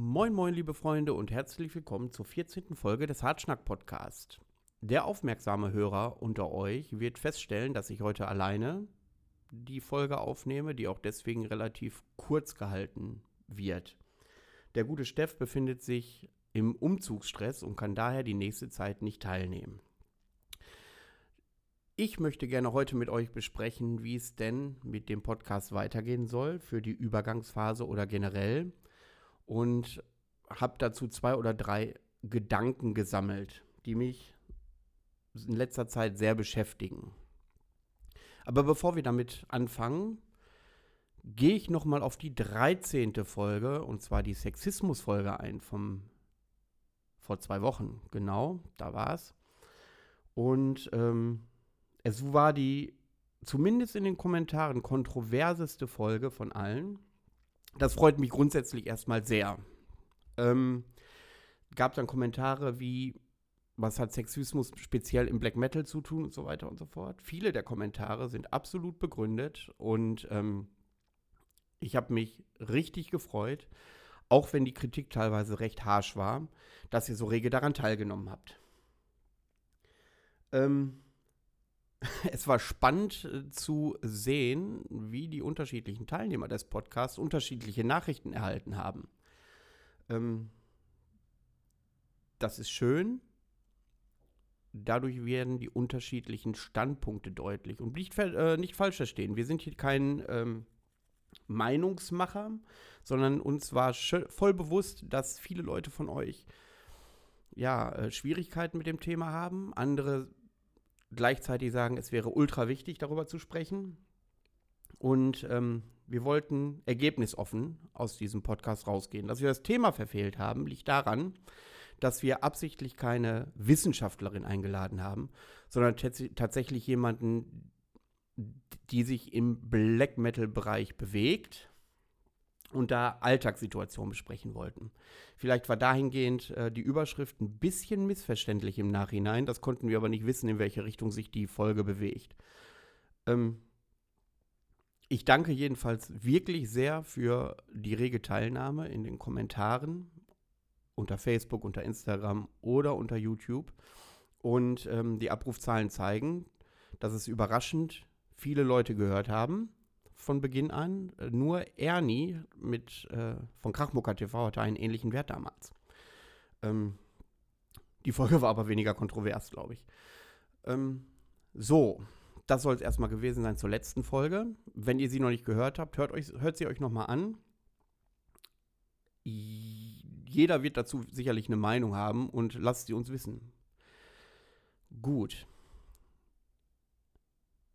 Moin, moin, liebe Freunde und herzlich willkommen zur 14. Folge des Hartschnack Podcast. Der aufmerksame Hörer unter euch wird feststellen, dass ich heute alleine die Folge aufnehme, die auch deswegen relativ kurz gehalten wird. Der gute Steff befindet sich im Umzugsstress und kann daher die nächste Zeit nicht teilnehmen. Ich möchte gerne heute mit euch besprechen, wie es denn mit dem Podcast weitergehen soll für die Übergangsphase oder generell und habe dazu zwei oder drei Gedanken gesammelt, die mich in letzter Zeit sehr beschäftigen. Aber bevor wir damit anfangen, gehe ich nochmal auf die 13. Folge, und zwar die Sexismus-Folge ein, vom vor zwei Wochen, genau, da war es. Und ähm, es war die, zumindest in den Kommentaren, kontroverseste Folge von allen. Das freut mich grundsätzlich erstmal sehr. Ähm, gab dann Kommentare wie, was hat Sexismus speziell im Black Metal zu tun und so weiter und so fort. Viele der Kommentare sind absolut begründet und ähm, ich habe mich richtig gefreut, auch wenn die Kritik teilweise recht harsch war, dass ihr so rege daran teilgenommen habt. Ähm, es war spannend äh, zu sehen, wie die unterschiedlichen Teilnehmer des Podcasts unterschiedliche Nachrichten erhalten haben. Ähm, das ist schön. Dadurch werden die unterschiedlichen Standpunkte deutlich. Und nicht, äh, nicht falsch verstehen, wir sind hier kein ähm, Meinungsmacher, sondern uns war voll bewusst, dass viele Leute von euch ja, äh, Schwierigkeiten mit dem Thema haben. Andere gleichzeitig sagen, es wäre ultra wichtig, darüber zu sprechen. Und ähm, wir wollten ergebnisoffen aus diesem Podcast rausgehen. Dass wir das Thema verfehlt haben, liegt daran, dass wir absichtlich keine Wissenschaftlerin eingeladen haben, sondern tatsächlich jemanden, die sich im Black Metal-Bereich bewegt und da Alltagssituationen besprechen wollten. Vielleicht war dahingehend äh, die Überschrift ein bisschen missverständlich im Nachhinein. Das konnten wir aber nicht wissen, in welche Richtung sich die Folge bewegt. Ähm, ich danke jedenfalls wirklich sehr für die rege Teilnahme in den Kommentaren unter Facebook, unter Instagram oder unter YouTube. Und ähm, die Abrufzahlen zeigen, dass es überraschend viele Leute gehört haben von Beginn an. Nur Ernie mit, äh, von Krachmucker TV hatte einen ähnlichen Wert damals. Ähm, die Folge war aber weniger kontrovers, glaube ich. Ähm, so, das soll es erstmal gewesen sein zur letzten Folge. Wenn ihr sie noch nicht gehört habt, hört, euch, hört sie euch nochmal an. Jeder wird dazu sicherlich eine Meinung haben und lasst sie uns wissen. Gut.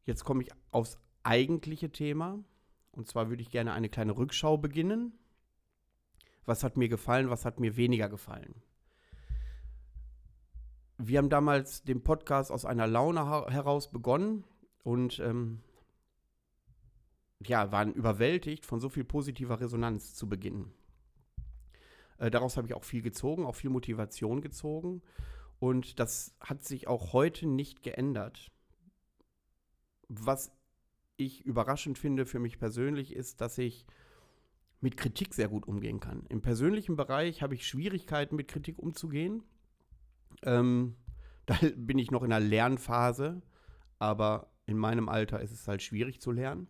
Jetzt komme ich aufs eigentliche Thema. Und zwar würde ich gerne eine kleine Rückschau beginnen. Was hat mir gefallen, was hat mir weniger gefallen? Wir haben damals den Podcast aus einer Laune heraus begonnen und ähm, ja, waren überwältigt von so viel positiver Resonanz zu Beginn. Äh, daraus habe ich auch viel gezogen, auch viel Motivation gezogen. Und das hat sich auch heute nicht geändert. Was ich überraschend finde für mich persönlich, ist, dass ich mit Kritik sehr gut umgehen kann. Im persönlichen Bereich habe ich Schwierigkeiten, mit Kritik umzugehen. Ähm, da bin ich noch in einer Lernphase, aber in meinem Alter ist es halt schwierig zu lernen.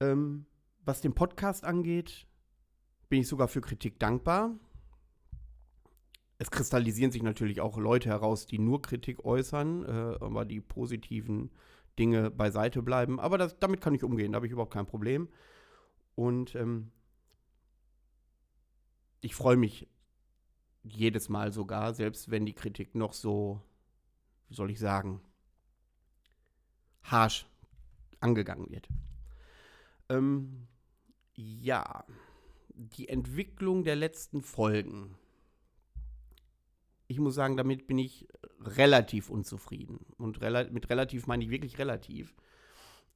Ähm, was den Podcast angeht, bin ich sogar für Kritik dankbar. Es kristallisieren sich natürlich auch Leute heraus, die nur Kritik äußern, äh, aber die positiven Dinge beiseite bleiben. Aber das, damit kann ich umgehen, da habe ich überhaupt kein Problem. Und ähm, ich freue mich jedes Mal sogar, selbst wenn die Kritik noch so, wie soll ich sagen, harsh angegangen wird. Ähm, ja, die Entwicklung der letzten Folgen. Ich muss sagen, damit bin ich relativ unzufrieden. Und rela mit relativ meine ich wirklich relativ.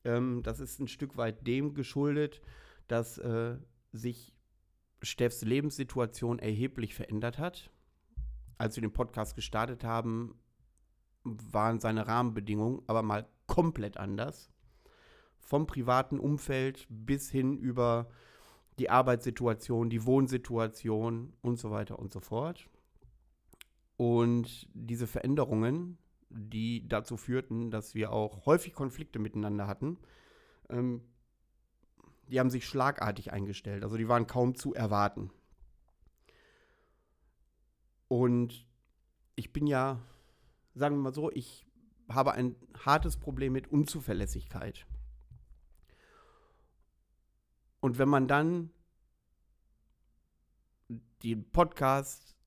Ähm, das ist ein Stück weit dem geschuldet, dass äh, sich Steffs Lebenssituation erheblich verändert hat. Als wir den Podcast gestartet haben, waren seine Rahmenbedingungen aber mal komplett anders. Vom privaten Umfeld bis hin über die Arbeitssituation, die Wohnsituation und so weiter und so fort. Und diese Veränderungen, die dazu führten, dass wir auch häufig Konflikte miteinander hatten, ähm, die haben sich schlagartig eingestellt. Also die waren kaum zu erwarten. Und ich bin ja, sagen wir mal so, ich habe ein hartes Problem mit Unzuverlässigkeit. Und wenn man dann die Podcast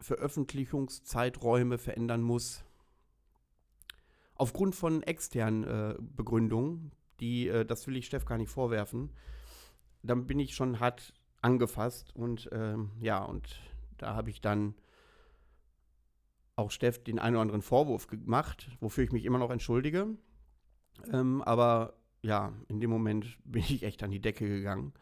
Veröffentlichungszeiträume verändern muss, aufgrund von externen äh, Begründungen, die, äh, das will ich Steff gar nicht vorwerfen, dann bin ich schon hart angefasst und ähm, ja, und da habe ich dann auch Steff den einen oder anderen Vorwurf gemacht, wofür ich mich immer noch entschuldige. Ähm, aber ja, in dem Moment bin ich echt an die Decke gegangen.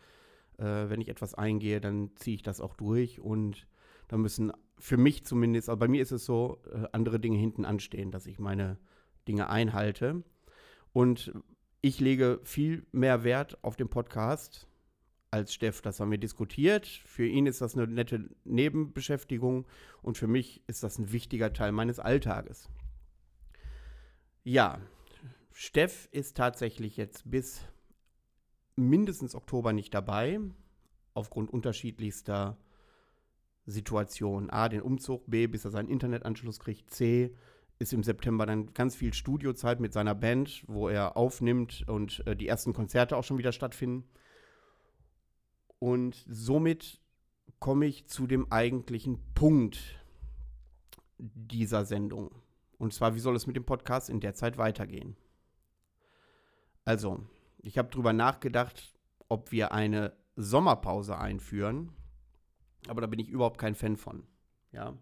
Äh, wenn ich etwas eingehe, dann ziehe ich das auch durch und da müssen für mich zumindest, aber bei mir ist es so, äh, andere Dinge hinten anstehen, dass ich meine Dinge einhalte. Und ich lege viel mehr Wert auf den Podcast als Steff. Das haben wir diskutiert. Für ihn ist das eine nette Nebenbeschäftigung und für mich ist das ein wichtiger Teil meines Alltages. Ja, Steff ist tatsächlich jetzt bis mindestens Oktober nicht dabei, aufgrund unterschiedlichster Situationen. A, den Umzug, B, bis er seinen Internetanschluss kriegt, C, ist im September dann ganz viel Studiozeit mit seiner Band, wo er aufnimmt und äh, die ersten Konzerte auch schon wieder stattfinden. Und somit komme ich zu dem eigentlichen Punkt dieser Sendung. Und zwar, wie soll es mit dem Podcast in der Zeit weitergehen? Also, ich habe darüber nachgedacht, ob wir eine Sommerpause einführen. Aber da bin ich überhaupt kein Fan von. Ja.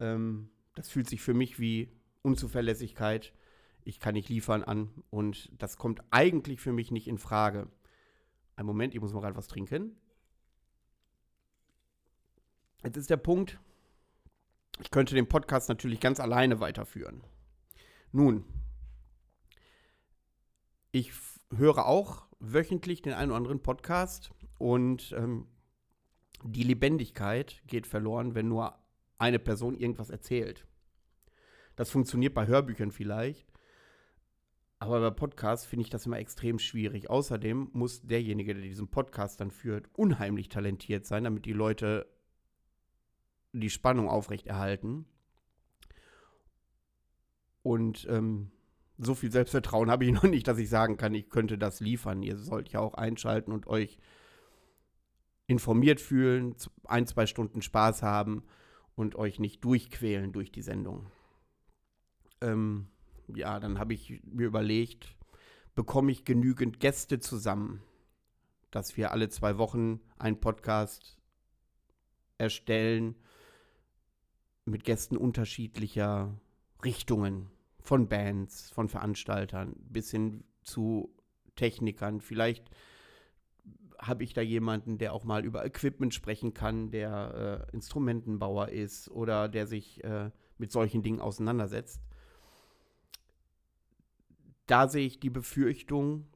Ähm, das fühlt sich für mich wie Unzuverlässigkeit. Ich kann nicht liefern an und das kommt eigentlich für mich nicht in Frage. Ein Moment, ich muss mal gerade was trinken. Jetzt ist der Punkt, ich könnte den Podcast natürlich ganz alleine weiterführen. Nun, ich höre auch wöchentlich den einen oder anderen Podcast und ähm, die Lebendigkeit geht verloren, wenn nur eine Person irgendwas erzählt. Das funktioniert bei Hörbüchern vielleicht, aber bei Podcasts finde ich das immer extrem schwierig. Außerdem muss derjenige, der diesen Podcast dann führt, unheimlich talentiert sein, damit die Leute die Spannung aufrechterhalten. Und ähm, so viel Selbstvertrauen habe ich noch nicht, dass ich sagen kann, ich könnte das liefern. Ihr sollt ja auch einschalten und euch informiert fühlen, ein, zwei Stunden Spaß haben und euch nicht durchquälen durch die Sendung. Ähm, ja, dann habe ich mir überlegt, bekomme ich genügend Gäste zusammen, dass wir alle zwei Wochen einen Podcast erstellen mit Gästen unterschiedlicher Richtungen, von Bands, von Veranstaltern bis hin zu Technikern, vielleicht habe ich da jemanden, der auch mal über Equipment sprechen kann, der äh, Instrumentenbauer ist oder der sich äh, mit solchen Dingen auseinandersetzt. Da sehe ich die Befürchtung,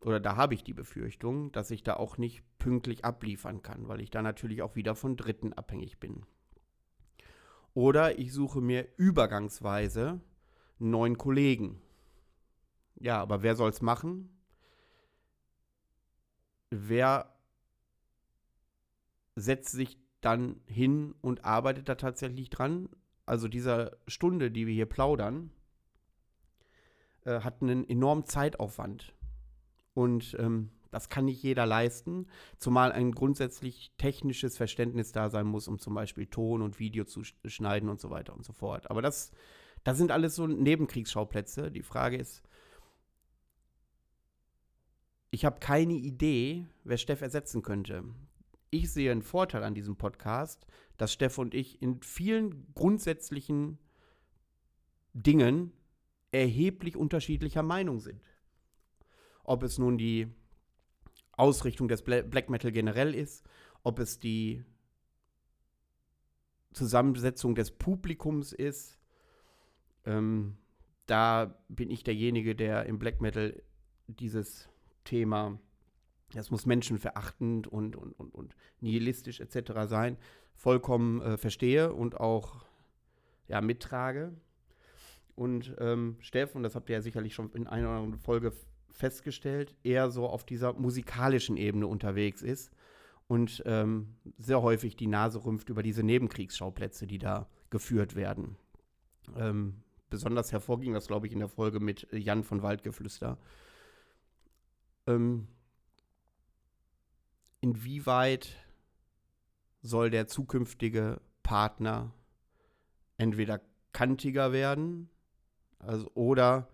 oder da habe ich die Befürchtung, dass ich da auch nicht pünktlich abliefern kann, weil ich da natürlich auch wieder von Dritten abhängig bin. Oder ich suche mir übergangsweise neuen Kollegen. Ja, aber wer soll es machen? Wer setzt sich dann hin und arbeitet da tatsächlich dran? Also diese Stunde, die wir hier plaudern, äh, hat einen enormen Zeitaufwand. Und ähm, das kann nicht jeder leisten, zumal ein grundsätzlich technisches Verständnis da sein muss, um zum Beispiel Ton und Video zu schneiden und so weiter und so fort. Aber das, das sind alles so Nebenkriegsschauplätze. Die Frage ist, ich habe keine Idee, wer Steff ersetzen könnte. Ich sehe einen Vorteil an diesem Podcast, dass Steff und ich in vielen grundsätzlichen Dingen erheblich unterschiedlicher Meinung sind. Ob es nun die Ausrichtung des Black Metal generell ist, ob es die Zusammensetzung des Publikums ist. Ähm, da bin ich derjenige, der im Black Metal dieses Thema das muss menschenverachtend und, und, und, und nihilistisch etc. sein, vollkommen äh, verstehe und auch ja, mittrage. Und ähm, Steff, und das habt ihr ja sicherlich schon in einer oder anderen Folge festgestellt, eher so auf dieser musikalischen Ebene unterwegs ist und ähm, sehr häufig die Nase rümpft über diese Nebenkriegsschauplätze, die da geführt werden. Ähm, besonders hervorging das, glaube ich, in der Folge mit Jan von Waldgeflüster. Ähm, inwieweit soll der zukünftige Partner entweder kantiger werden also, oder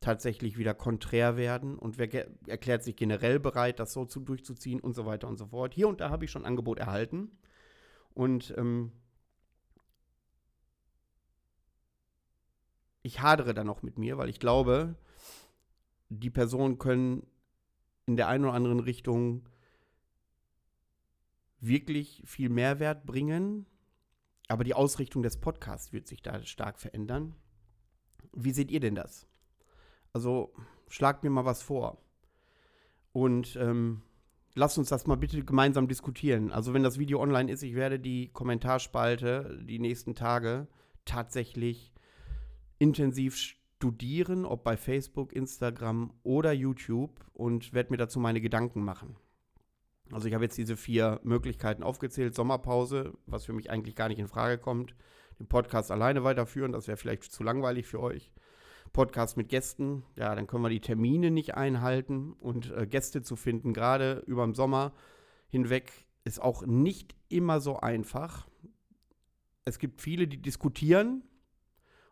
tatsächlich wieder konträr werden und wer erklärt sich generell bereit, das so zu, durchzuziehen und so weiter und so fort. Hier und da habe ich schon Angebot erhalten und ähm, ich hadere da noch mit mir, weil ich glaube, die Personen können in der einen oder anderen Richtung wirklich viel Mehrwert bringen, aber die Ausrichtung des Podcasts wird sich da stark verändern. Wie seht ihr denn das? Also schlagt mir mal was vor. Und ähm, lasst uns das mal bitte gemeinsam diskutieren. Also wenn das Video online ist, ich werde die Kommentarspalte die nächsten Tage tatsächlich intensiv studieren, ob bei Facebook, Instagram oder YouTube und werde mir dazu meine Gedanken machen. Also ich habe jetzt diese vier Möglichkeiten aufgezählt. Sommerpause, was für mich eigentlich gar nicht in Frage kommt. Den Podcast alleine weiterführen, das wäre vielleicht zu langweilig für euch. Podcast mit Gästen, ja, dann können wir die Termine nicht einhalten und äh, Gäste zu finden, gerade über den Sommer hinweg, ist auch nicht immer so einfach. Es gibt viele, die diskutieren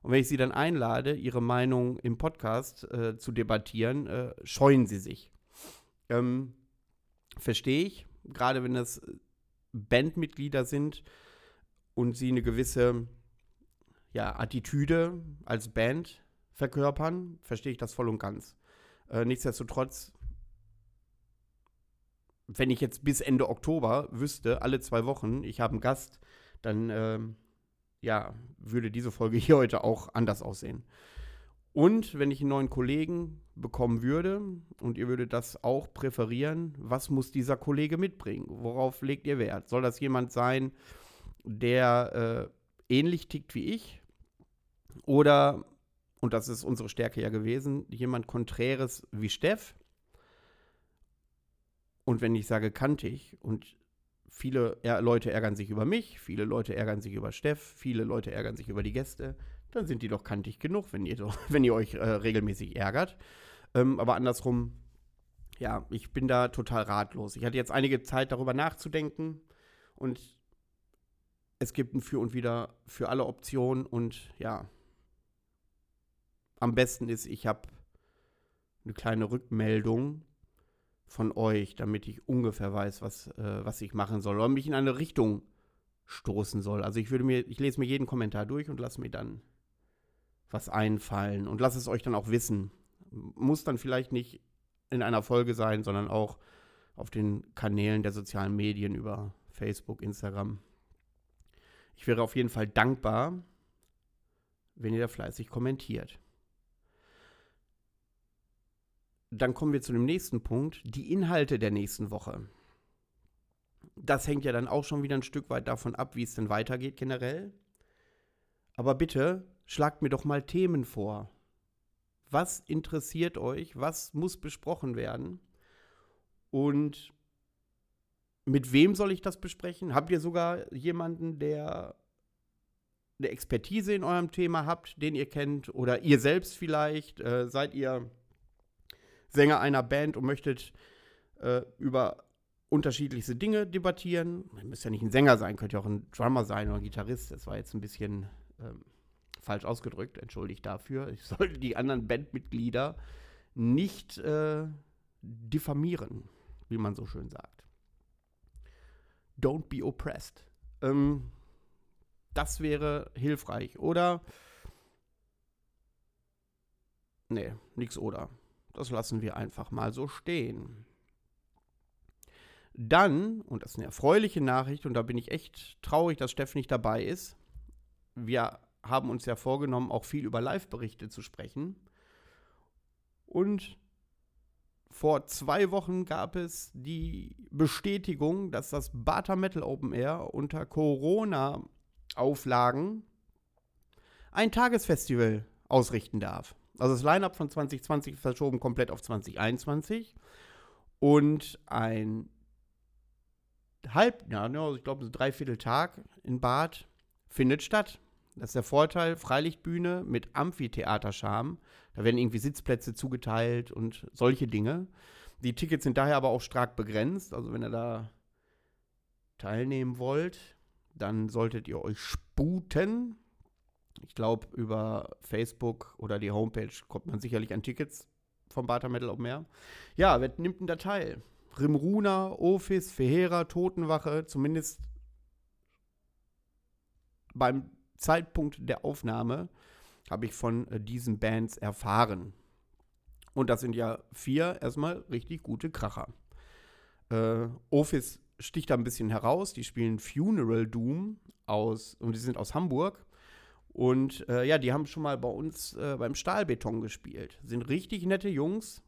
und wenn ich sie dann einlade, ihre Meinung im Podcast äh, zu debattieren, äh, scheuen sie sich. Ähm, Verstehe ich, gerade wenn das Bandmitglieder sind und sie eine gewisse ja, Attitüde als Band verkörpern, verstehe ich das voll und ganz. Äh, nichtsdestotrotz, wenn ich jetzt bis Ende Oktober wüsste, alle zwei Wochen, ich habe einen Gast, dann äh, ja, würde diese Folge hier heute auch anders aussehen. Und wenn ich einen neuen Kollegen bekommen würde und ihr würdet das auch präferieren, was muss dieser Kollege mitbringen? Worauf legt ihr Wert? Soll das jemand sein, der äh, ähnlich tickt wie ich? Oder, und das ist unsere Stärke ja gewesen, jemand Konträres wie Steff? Und wenn ich sage kantig und viele Leute ärgern sich über mich, viele Leute ärgern sich über Steff, viele Leute ärgern sich über die Gäste, dann sind die doch kantig genug, wenn ihr, doch, wenn ihr euch äh, regelmäßig ärgert. Ähm, aber andersrum, ja, ich bin da total ratlos. Ich hatte jetzt einige Zeit darüber nachzudenken und es gibt ein Für und Wider für alle Optionen und ja, am besten ist, ich habe eine kleine Rückmeldung von euch, damit ich ungefähr weiß, was, äh, was ich machen soll oder mich in eine Richtung stoßen soll. Also ich würde mir, ich lese mir jeden Kommentar durch und lasse mir dann was einfallen und lasst es euch dann auch wissen. Muss dann vielleicht nicht in einer Folge sein, sondern auch auf den Kanälen der sozialen Medien über Facebook, Instagram. Ich wäre auf jeden Fall dankbar, wenn ihr da fleißig kommentiert. Dann kommen wir zu dem nächsten Punkt, die Inhalte der nächsten Woche. Das hängt ja dann auch schon wieder ein Stück weit davon ab, wie es denn weitergeht generell. Aber bitte schlagt mir doch mal Themen vor. Was interessiert euch? Was muss besprochen werden? Und mit wem soll ich das besprechen? Habt ihr sogar jemanden, der eine Expertise in eurem Thema habt, den ihr kennt? Oder ihr selbst vielleicht? Äh, seid ihr Sänger einer Band und möchtet äh, über unterschiedlichste Dinge debattieren? Ihr müsst ja nicht ein Sänger sein, könnt ja auch ein Drummer sein oder ein Gitarrist. Das war jetzt ein bisschen ähm, falsch ausgedrückt, entschuldigt dafür. Ich soll die anderen Bandmitglieder nicht äh, diffamieren, wie man so schön sagt. Don't be oppressed. Ähm, das wäre hilfreich. Oder. Nee, nix oder. Das lassen wir einfach mal so stehen. Dann, und das ist eine erfreuliche Nachricht, und da bin ich echt traurig, dass Steff nicht dabei ist. Wir haben uns ja vorgenommen, auch viel über Live-Berichte zu sprechen. Und vor zwei Wochen gab es die Bestätigung, dass das Bata Metal Open Air unter Corona-Auflagen ein Tagesfestival ausrichten darf. Also das Line-up von 2020 verschoben komplett auf 2021 und ein halb, ja, ne, ich glaube, ein Dreivierteltag in Bad findet statt. Das ist der Vorteil, Freilichtbühne mit Amphitheaterscham. Da werden irgendwie Sitzplätze zugeteilt und solche Dinge. Die Tickets sind daher aber auch stark begrenzt. Also wenn ihr da teilnehmen wollt, dann solltet ihr euch sputen. Ich glaube, über Facebook oder die Homepage kommt man sicherlich an Tickets vom Bata Metal Open Air. Ja, wer nimmt denn da teil? Rimruna, Ofis, Fehera, Totenwache, zumindest beim Zeitpunkt der Aufnahme habe ich von äh, diesen Bands erfahren. Und das sind ja vier erstmal richtig gute Kracher. Äh, Office sticht da ein bisschen heraus. Die spielen Funeral Doom aus und die sind aus Hamburg. Und äh, ja, die haben schon mal bei uns äh, beim Stahlbeton gespielt. Sind richtig nette Jungs.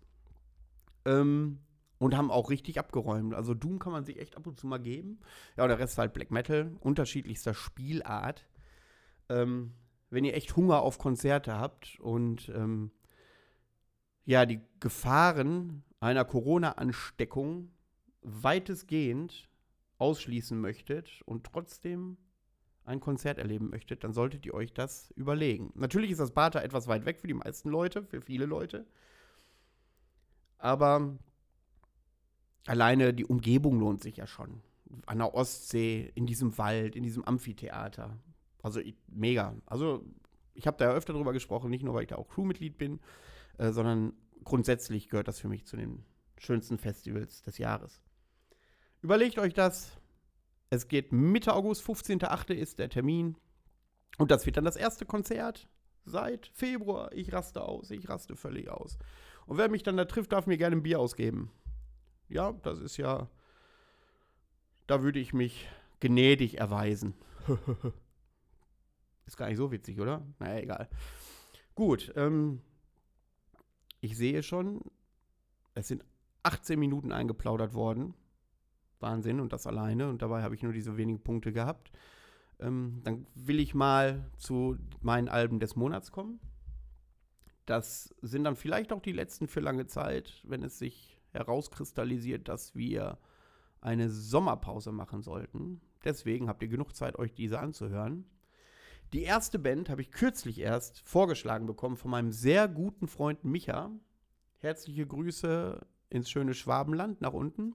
Ähm, und haben auch richtig abgeräumt. Also Doom kann man sich echt ab und zu mal geben. Ja, und der Rest halt Black Metal, unterschiedlichster Spielart. Ähm, wenn ihr echt Hunger auf Konzerte habt und ähm, ja, die Gefahren einer Corona-Ansteckung weitestgehend ausschließen möchtet und trotzdem ein Konzert erleben möchtet, dann solltet ihr euch das überlegen. Natürlich ist das Bata etwas weit weg für die meisten Leute, für viele Leute. Aber alleine die Umgebung lohnt sich ja schon. An der Ostsee, in diesem Wald, in diesem Amphitheater. Also ich, mega. Also ich habe da ja öfter drüber gesprochen, nicht nur, weil ich da auch Crewmitglied bin, äh, sondern grundsätzlich gehört das für mich zu den schönsten Festivals des Jahres. Überlegt euch das. Es geht Mitte August, 15.8. ist der Termin. Und das wird dann das erste Konzert seit Februar. Ich raste aus, ich raste völlig aus. Und wer mich dann da trifft, darf mir gerne ein Bier ausgeben. Ja, das ist ja. Da würde ich mich gnädig erweisen. Ist gar nicht so witzig, oder? Naja, egal. Gut, ähm, ich sehe schon, es sind 18 Minuten eingeplaudert worden. Wahnsinn und das alleine. Und dabei habe ich nur diese wenigen Punkte gehabt. Ähm, dann will ich mal zu meinen Alben des Monats kommen. Das sind dann vielleicht auch die letzten für lange Zeit, wenn es sich herauskristallisiert, dass wir eine Sommerpause machen sollten. Deswegen habt ihr genug Zeit, euch diese anzuhören. Die erste Band habe ich kürzlich erst vorgeschlagen bekommen von meinem sehr guten Freund Micha. Herzliche Grüße ins schöne Schwabenland nach unten.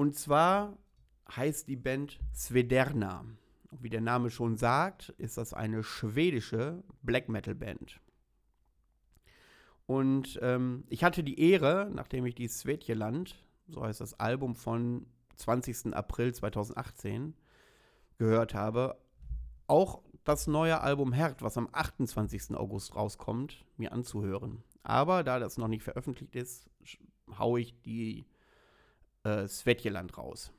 Und zwar heißt die Band Svederna. Wie der Name schon sagt, ist das eine schwedische Black Metal Band. Und ähm, ich hatte die Ehre, nachdem ich die Svetjeland, so heißt das Album von 20. April 2018, gehört habe, auch das neue Album Herd, was am 28. August rauskommt, mir anzuhören. Aber da das noch nicht veröffentlicht ist, haue ich die äh, Svetjeland raus.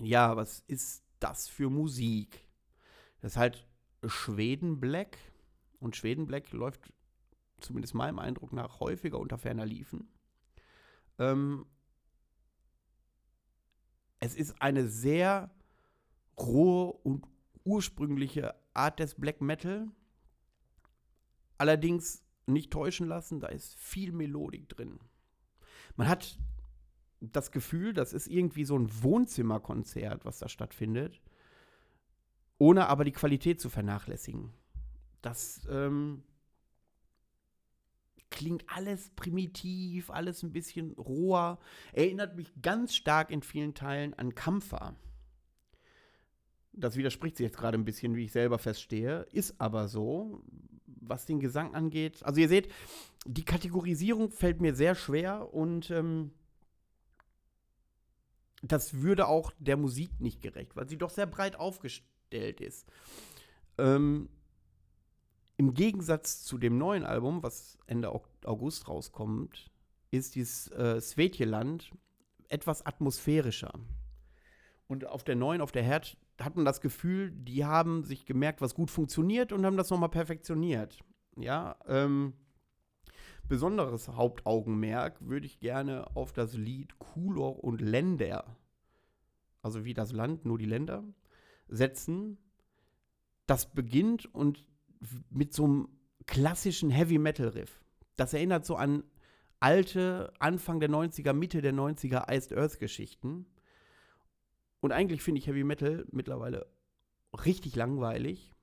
Ja, was ist das für Musik? Das ist halt Schweden Black. Und Schweden Black läuft zumindest meinem Eindruck nach häufiger unter ferner Liefen. Ähm, es ist eine sehr rohe und ursprüngliche Art des Black Metal. Allerdings nicht täuschen lassen, da ist viel Melodik drin. Man hat das Gefühl, das ist irgendwie so ein Wohnzimmerkonzert, was da stattfindet, ohne aber die Qualität zu vernachlässigen. Das ähm, klingt alles primitiv, alles ein bisschen roher, erinnert mich ganz stark in vielen Teilen an Kampfer das widerspricht sich jetzt gerade ein bisschen, wie ich selber feststehe, ist aber so, was den Gesang angeht. Also ihr seht, die Kategorisierung fällt mir sehr schwer und ähm, das würde auch der Musik nicht gerecht, weil sie doch sehr breit aufgestellt ist. Ähm, Im Gegensatz zu dem neuen Album, was Ende August rauskommt, ist dieses äh, Svetjeland etwas atmosphärischer. Und auf der neuen, auf der Herd, hat man das Gefühl, die haben sich gemerkt, was gut funktioniert und haben das nochmal perfektioniert. Ja, ähm, besonderes Hauptaugenmerk würde ich gerne auf das Lied Kulor und Länder, also wie das Land, nur die Länder, setzen. Das beginnt und mit so einem klassischen Heavy Metal Riff. Das erinnert so an alte Anfang der 90er, Mitte der 90er Iced Earth Geschichten. Und eigentlich finde ich Heavy Metal mittlerweile richtig langweilig,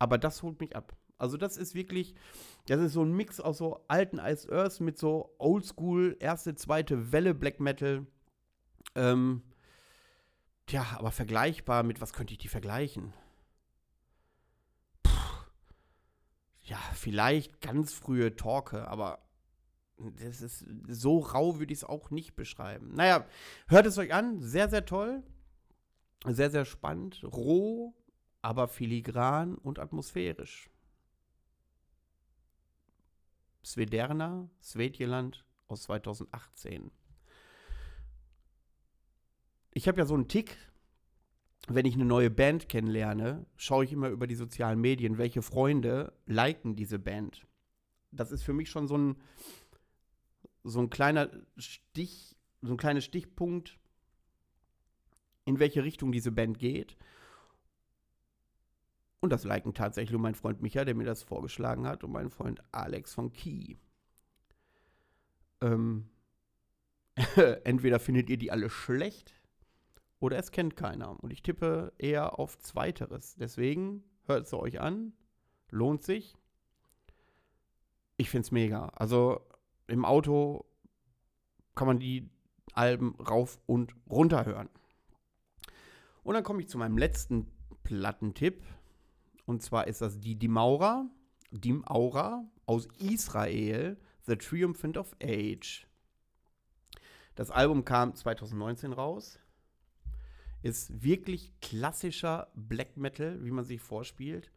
aber das holt mich ab. Also das ist wirklich, das ist so ein Mix aus so alten Iced Earth mit so Oldschool, erste, zweite Welle Black Metal. Ähm, tja, aber vergleichbar mit was könnte ich die vergleichen? ja, vielleicht ganz frühe Torque, aber das ist so rau würde ich es auch nicht beschreiben. Naja, hört es euch an, sehr, sehr toll, sehr, sehr spannend, roh, aber filigran und atmosphärisch. Svederna, Svedjeland aus 2018. Ich habe ja so einen Tick, wenn ich eine neue Band kennenlerne, schaue ich immer über die sozialen Medien, welche Freunde liken diese Band. Das ist für mich schon so ein, so ein kleiner Stich, so ein kleiner Stichpunkt, in welche Richtung diese Band geht. Und das liken tatsächlich mein Freund Micha, der mir das vorgeschlagen hat, und mein Freund Alex von Key. Ähm, entweder findet ihr die alle schlecht oder es kennt keiner. Und ich tippe eher auf Zweiteres. Deswegen hört es euch an. Lohnt sich. Ich finde es mega. Also im Auto kann man die Alben rauf und runter hören. Und dann komme ich zu meinem letzten Plattentipp. Und zwar ist das die Dimaura, Dimaura aus Israel, The Triumphant of Age. Das Album kam 2019 raus ist wirklich klassischer Black Metal, wie man sich vorspielt.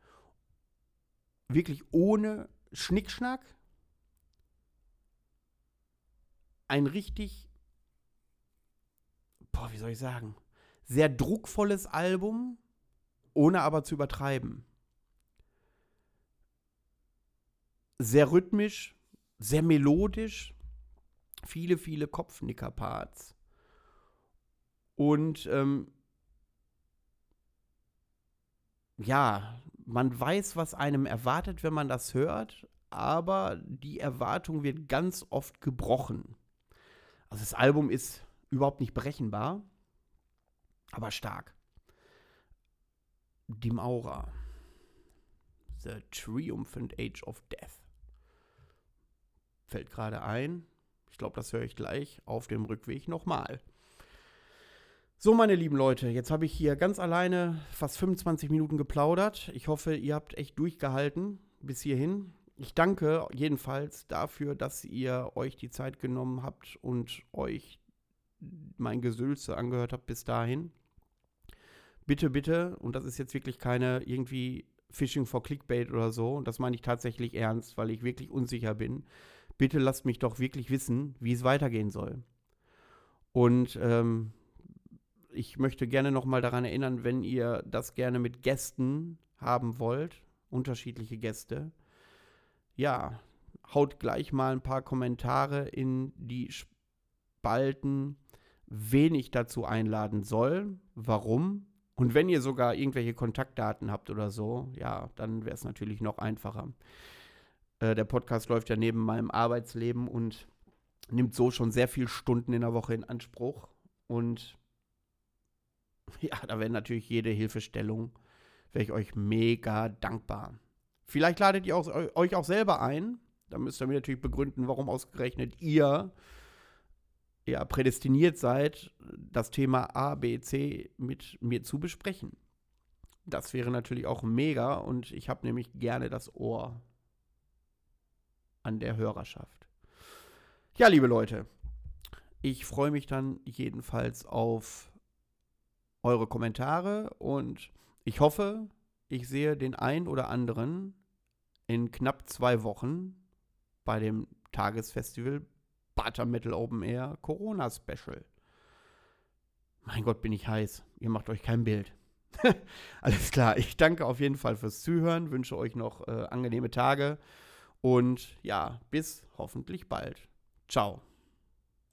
Wirklich ohne Schnickschnack. Ein richtig, boah, wie soll ich sagen, sehr druckvolles Album, ohne aber zu übertreiben. Sehr rhythmisch, sehr melodisch, viele, viele Kopfnicker-Parts. Und ähm, ja, man weiß, was einem erwartet, wenn man das hört, aber die Erwartung wird ganz oft gebrochen. Also das Album ist überhaupt nicht berechenbar, aber stark. Die Maura. The Triumphant Age of Death. Fällt gerade ein. Ich glaube, das höre ich gleich auf dem Rückweg nochmal. So, meine lieben Leute, jetzt habe ich hier ganz alleine fast 25 Minuten geplaudert. Ich hoffe, ihr habt echt durchgehalten bis hierhin. Ich danke jedenfalls dafür, dass ihr euch die Zeit genommen habt und euch mein Gesülze angehört habt bis dahin. Bitte, bitte, und das ist jetzt wirklich keine irgendwie Phishing for Clickbait oder so, und das meine ich tatsächlich ernst, weil ich wirklich unsicher bin. Bitte lasst mich doch wirklich wissen, wie es weitergehen soll. Und ähm, ich möchte gerne noch mal daran erinnern, wenn ihr das gerne mit Gästen haben wollt, unterschiedliche Gäste, ja, haut gleich mal ein paar Kommentare in die Spalten, wen ich dazu einladen soll, warum. Und wenn ihr sogar irgendwelche Kontaktdaten habt oder so, ja, dann wäre es natürlich noch einfacher. Äh, der Podcast läuft ja neben meinem Arbeitsleben und nimmt so schon sehr viele Stunden in der Woche in Anspruch. Und Ja, da wäre natürlich jede Hilfestellung, wäre ich euch mega dankbar. Vielleicht ladet ihr auch, euch auch selber ein. Da müsst ihr mir natürlich begründen, warum ausgerechnet ihr ja, prädestiniert seid, das Thema A, B, C mit mir zu besprechen. Das wäre natürlich auch mega und ich habe nämlich gerne das Ohr an der Hörerschaft. Ja, liebe Leute, ich freue mich dann jedenfalls auf eure Kommentare und ich hoffe, ich sehe den ein oder anderen in knapp zwei Wochen bei dem Tagesfestival Butter Metal Open Air Corona Special. Mein Gott, bin ich heiß. Ihr macht euch kein Bild. Alles klar. Ich danke auf jeden Fall fürs Zuhören, wünsche euch noch äh, angenehme Tage Und ja, bis hoffentlich bald. Ciao.